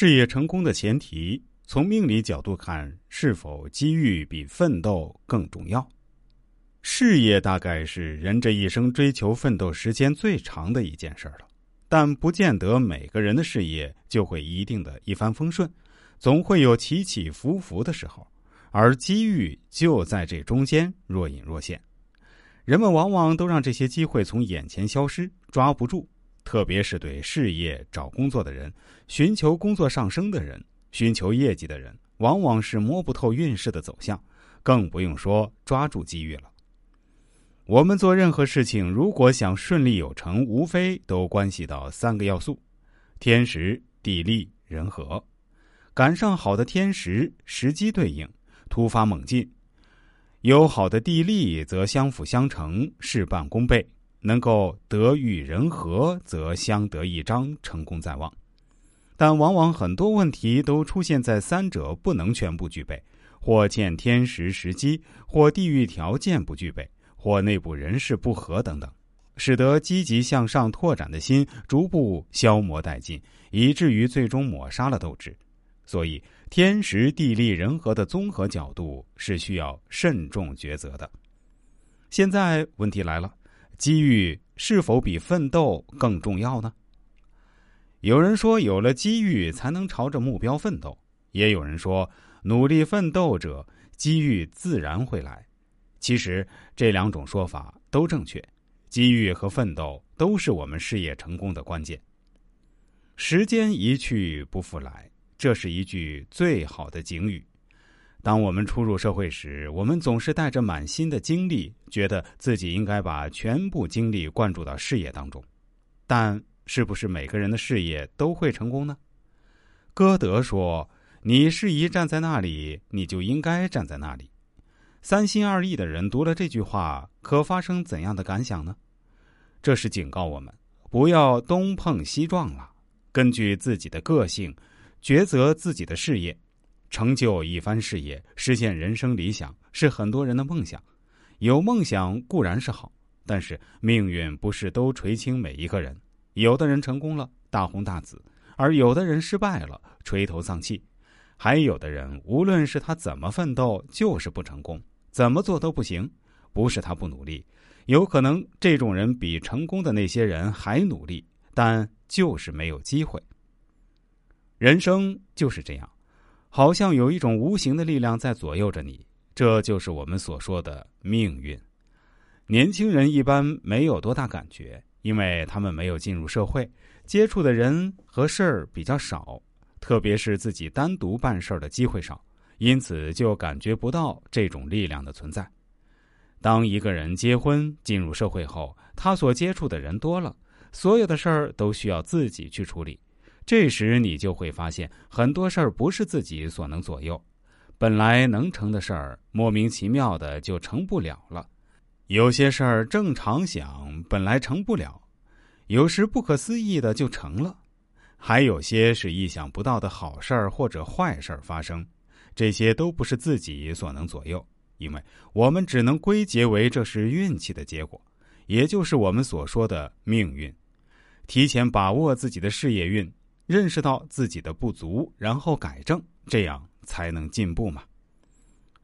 事业成功的前提，从命理角度看，是否机遇比奋斗更重要？事业大概是人这一生追求奋斗时间最长的一件事了，但不见得每个人的事业就会一定的一帆风顺，总会有起起伏伏的时候，而机遇就在这中间若隐若现。人们往往都让这些机会从眼前消失，抓不住。特别是对事业、找工作的人、寻求工作上升的人、寻求业绩的人，往往是摸不透运势的走向，更不用说抓住机遇了。我们做任何事情，如果想顺利有成，无非都关系到三个要素：天时、地利、人和。赶上好的天时，时机对应，突发猛进；有好的地利，则相辅相成，事半功倍。能够得遇人和，则相得益彰，成功在望。但往往很多问题都出现在三者不能全部具备，或欠天时时机，或地域条件不具备，或内部人事不和等等，使得积极向上拓展的心逐步消磨殆尽，以至于最终抹杀了斗志。所以，天时地利人和的综合角度是需要慎重抉择的。现在问题来了。机遇是否比奋斗更重要呢？有人说，有了机遇才能朝着目标奋斗；也有人说，努力奋斗者，机遇自然会来。其实，这两种说法都正确。机遇和奋斗都是我们事业成功的关键。时间一去不复来，这是一句最好的警语。当我们初入社会时，我们总是带着满心的精力，觉得自己应该把全部精力灌注到事业当中。但是不是每个人的事业都会成功呢？歌德说：“你适宜站在那里，你就应该站在那里。”三心二意的人读了这句话，可发生怎样的感想呢？这是警告我们，不要东碰西撞了，根据自己的个性，抉择自己的事业。成就一番事业，实现人生理想，是很多人的梦想。有梦想固然是好，但是命运不是都垂青每一个人。有的人成功了，大红大紫；而有的人失败了，垂头丧气。还有的人，无论是他怎么奋斗，就是不成功，怎么做都不行。不是他不努力，有可能这种人比成功的那些人还努力，但就是没有机会。人生就是这样。好像有一种无形的力量在左右着你，这就是我们所说的命运。年轻人一般没有多大感觉，因为他们没有进入社会，接触的人和事儿比较少，特别是自己单独办事儿的机会少，因此就感觉不到这种力量的存在。当一个人结婚进入社会后，他所接触的人多了，所有的事儿都需要自己去处理。这时你就会发现，很多事儿不是自己所能左右，本来能成的事儿，莫名其妙的就成不了了。有些事儿正常想，本来成不了，有时不可思议的就成了。还有些是意想不到的好事儿或者坏事儿发生，这些都不是自己所能左右，因为我们只能归结为这是运气的结果，也就是我们所说的命运。提前把握自己的事业运。认识到自己的不足，然后改正，这样才能进步嘛。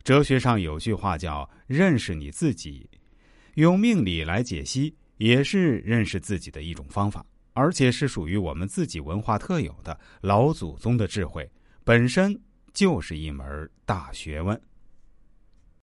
哲学上有句话叫“认识你自己”，用命理来解析，也是认识自己的一种方法，而且是属于我们自己文化特有的老祖宗的智慧，本身就是一门大学问。